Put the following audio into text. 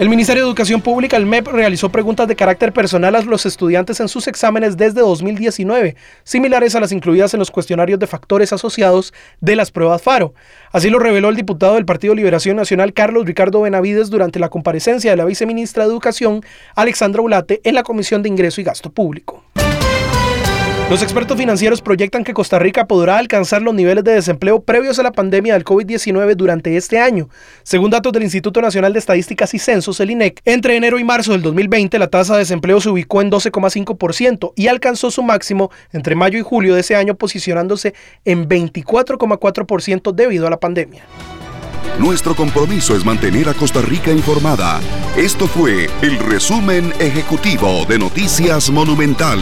El Ministerio de Educación Pública, el MEP, realizó preguntas de carácter personal a los estudiantes en sus exámenes desde 2019, similares a las incluidas en los cuestionarios de factores asociados de las pruebas FARO. Así lo reveló el diputado del Partido Liberación Nacional, Carlos Ricardo Benavides, durante la comparecencia de la viceministra de Educación, Alexandra Ulate, en la Comisión de Ingreso y Gasto Público. Los expertos financieros proyectan que Costa Rica podrá alcanzar los niveles de desempleo previos a la pandemia del COVID-19 durante este año. Según datos del Instituto Nacional de Estadísticas y Censos, el INEC, entre enero y marzo del 2020 la tasa de desempleo se ubicó en 12,5% y alcanzó su máximo entre mayo y julio de ese año posicionándose en 24,4% debido a la pandemia. Nuestro compromiso es mantener a Costa Rica informada. Esto fue el resumen ejecutivo de Noticias Monumental.